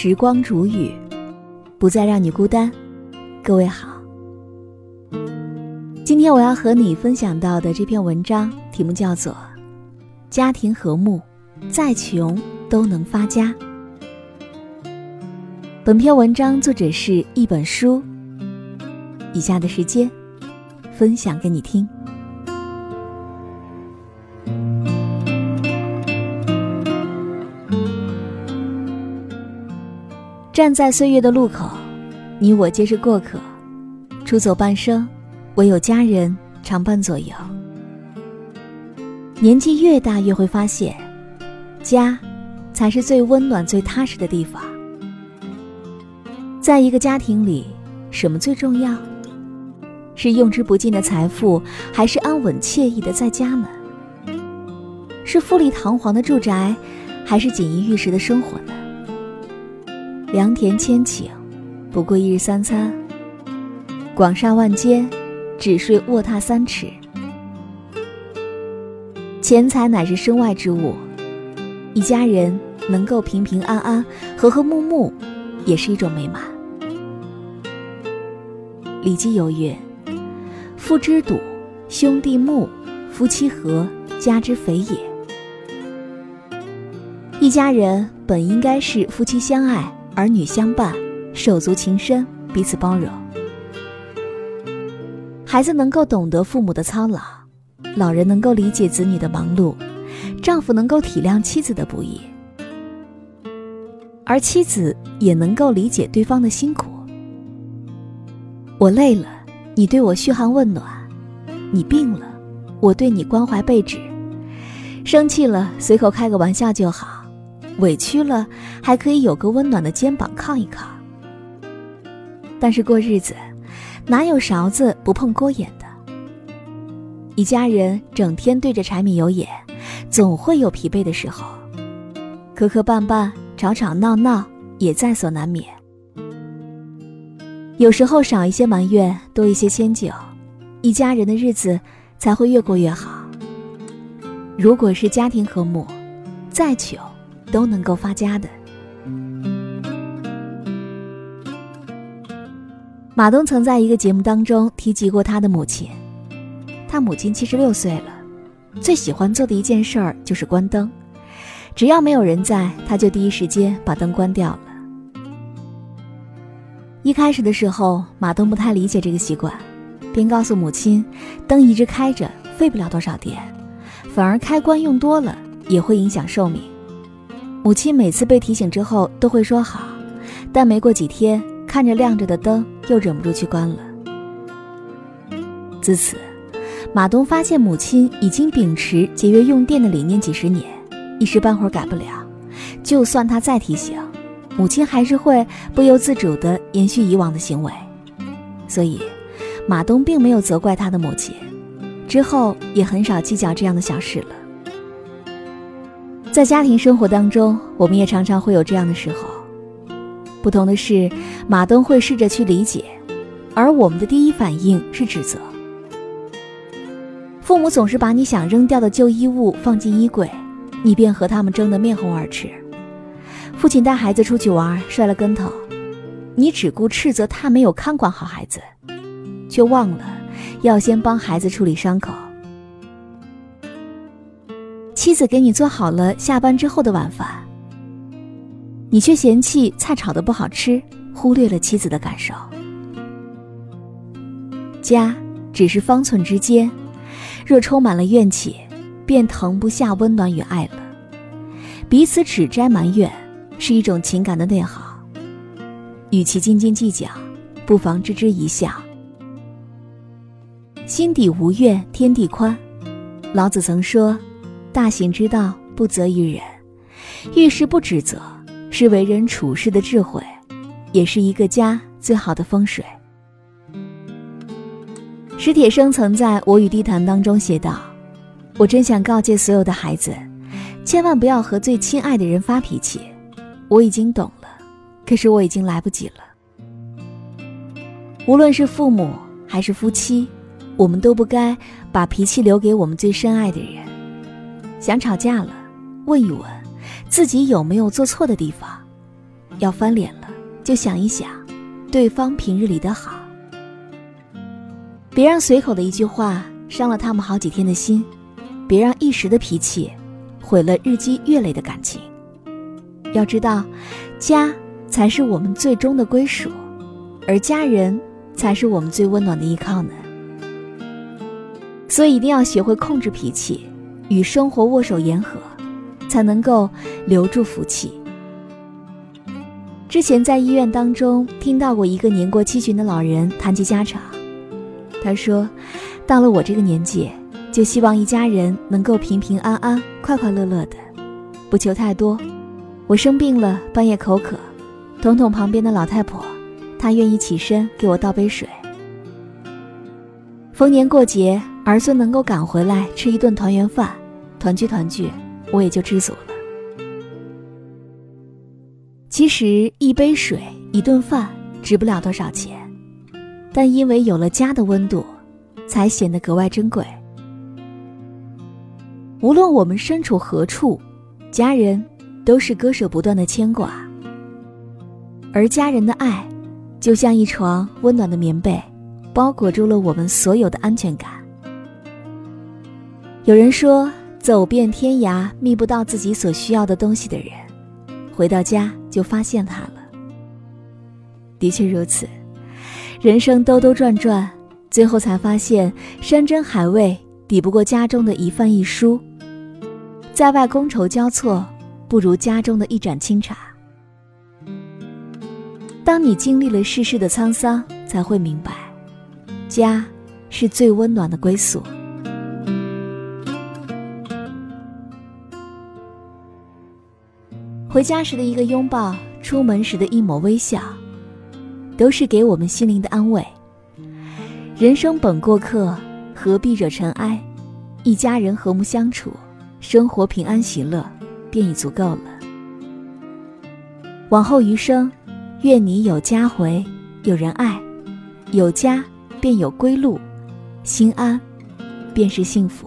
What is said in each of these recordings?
时光煮雨，不再让你孤单。各位好，今天我要和你分享到的这篇文章题目叫做《家庭和睦，再穷都能发家》。本篇文章作者是一本书。以下的时间，分享给你听。站在岁月的路口，你我皆是过客。出走半生，唯有家人常伴左右。年纪越大，越会发现，家才是最温暖、最踏实的地方。在一个家庭里，什么最重要？是用之不尽的财富，还是安稳惬意的在家呢？是富丽堂皇的住宅，还是锦衣玉食的生活呢？良田千顷，不过一日三餐；广厦万间，只睡卧榻三尺。钱财乃是身外之物，一家人能够平平安安、和和睦睦，也是一种美满。《礼记》有云：“父之笃，兄弟睦，夫妻和，家之肥也。”一家人本应该是夫妻相爱。儿女相伴，手足情深，彼此包容。孩子能够懂得父母的操劳，老人能够理解子女的忙碌，丈夫能够体谅妻子的不易，而妻子也能够理解对方的辛苦。我累了，你对我嘘寒问暖；你病了，我对你关怀备至；生气了，随口开个玩笑就好。委屈了，还可以有个温暖的肩膀靠一靠。但是过日子，哪有勺子不碰锅沿的？一家人整天对着柴米油盐，总会有疲惫的时候。磕磕绊绊，吵吵闹闹，也在所难免。有时候少一些埋怨，多一些迁就，一家人的日子才会越过越好。如果是家庭和睦，再穷。都能够发家的。马东曾在一个节目当中提及过他的母亲，他母亲七十六岁了，最喜欢做的一件事儿就是关灯，只要没有人在，他就第一时间把灯关掉了。一开始的时候，马东不太理解这个习惯，便告诉母亲，灯一直开着费不了多少电，反而开关用多了也会影响寿命。母亲每次被提醒之后都会说好，但没过几天，看着亮着的灯，又忍不住去关了。自此，马东发现母亲已经秉持节约用电的理念几十年，一时半会儿改不了。就算他再提醒，母亲还是会不由自主地延续以往的行为。所以，马东并没有责怪他的母亲，之后也很少计较这样的小事了。在家庭生活当中，我们也常常会有这样的时候。不同的是，马东会试着去理解，而我们的第一反应是指责。父母总是把你想扔掉的旧衣物放进衣柜，你便和他们争得面红耳赤。父亲带孩子出去玩摔了跟头，你只顾斥责他没有看管好孩子，却忘了要先帮孩子处理伤口。妻子给你做好了下班之后的晚饭，你却嫌弃菜炒的不好吃，忽略了妻子的感受。家只是方寸之间，若充满了怨气，便腾不下温暖与爱了。彼此指摘埋怨，是一种情感的内耗。与其斤斤计较，不妨知之一笑。心底无怨，天地宽。老子曾说。大行之道，不责于人；遇事不指责，是为人处事的智慧，也是一个家最好的风水。史铁生曾在我与地坛当中写道：“我真想告诫所有的孩子，千万不要和最亲爱的人发脾气。我已经懂了，可是我已经来不及了。无论是父母还是夫妻，我们都不该把脾气留给我们最深爱的人。”想吵架了，问一问自己有没有做错的地方，要翻脸了，就想一想对方平日里的好，别让随口的一句话伤了他们好几天的心，别让一时的脾气毁了日积月累的感情。要知道，家才是我们最终的归属，而家人才是我们最温暖的依靠呢。所以一定要学会控制脾气，与生活握手言和，才能够留住福气。之前在医院当中听到过一个年过七旬的老人谈及家常，他说：“到了我这个年纪，就希望一家人能够平平安安、快快乐乐的，不求太多。我生病了，半夜口渴，捅捅旁边的老太婆，她愿意起身给我倒杯水。逢年过节。”儿孙能够赶回来吃一顿团圆饭，团聚团聚，我也就知足了。其实一杯水、一顿饭值不了多少钱，但因为有了家的温度，才显得格外珍贵。无论我们身处何处，家人都是割舍不断的牵挂。而家人的爱，就像一床温暖的棉被，包裹住了我们所有的安全感。有人说，走遍天涯觅不到自己所需要的东西的人，回到家就发现它了。的确如此，人生兜兜转转，最后才发现山珍海味抵不过家中的一饭一蔬。在外觥筹交错，不如家中的一盏清茶。当你经历了世事的沧桑，才会明白，家是最温暖的归宿。回家时的一个拥抱，出门时的一抹微笑，都是给我们心灵的安慰。人生本过客，何必惹尘埃？一家人和睦相处，生活平安喜乐，便已足够了。往后余生，愿你有家回，有人爱，有家便有归路，心安，便是幸福。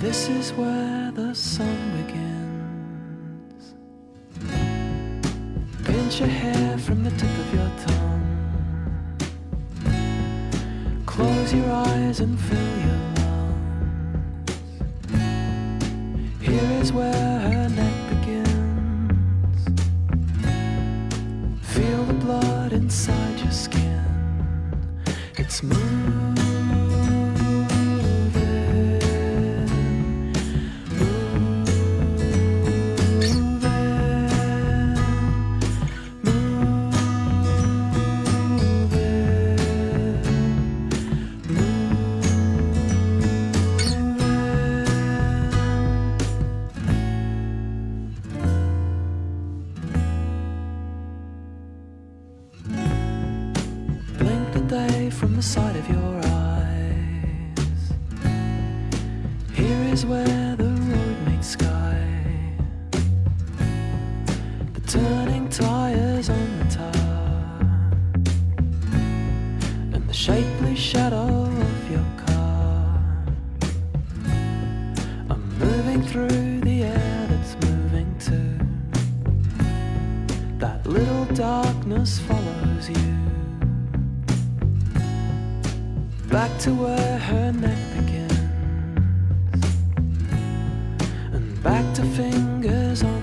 This is where the sun begins. Pinch your hair from the tip of your tongue. Close your eyes and fill your lungs. Here is where her neck begins. Feel the blood inside your skin. It's moving. little darkness follows you. Back to where her neck begins. And back to fingers on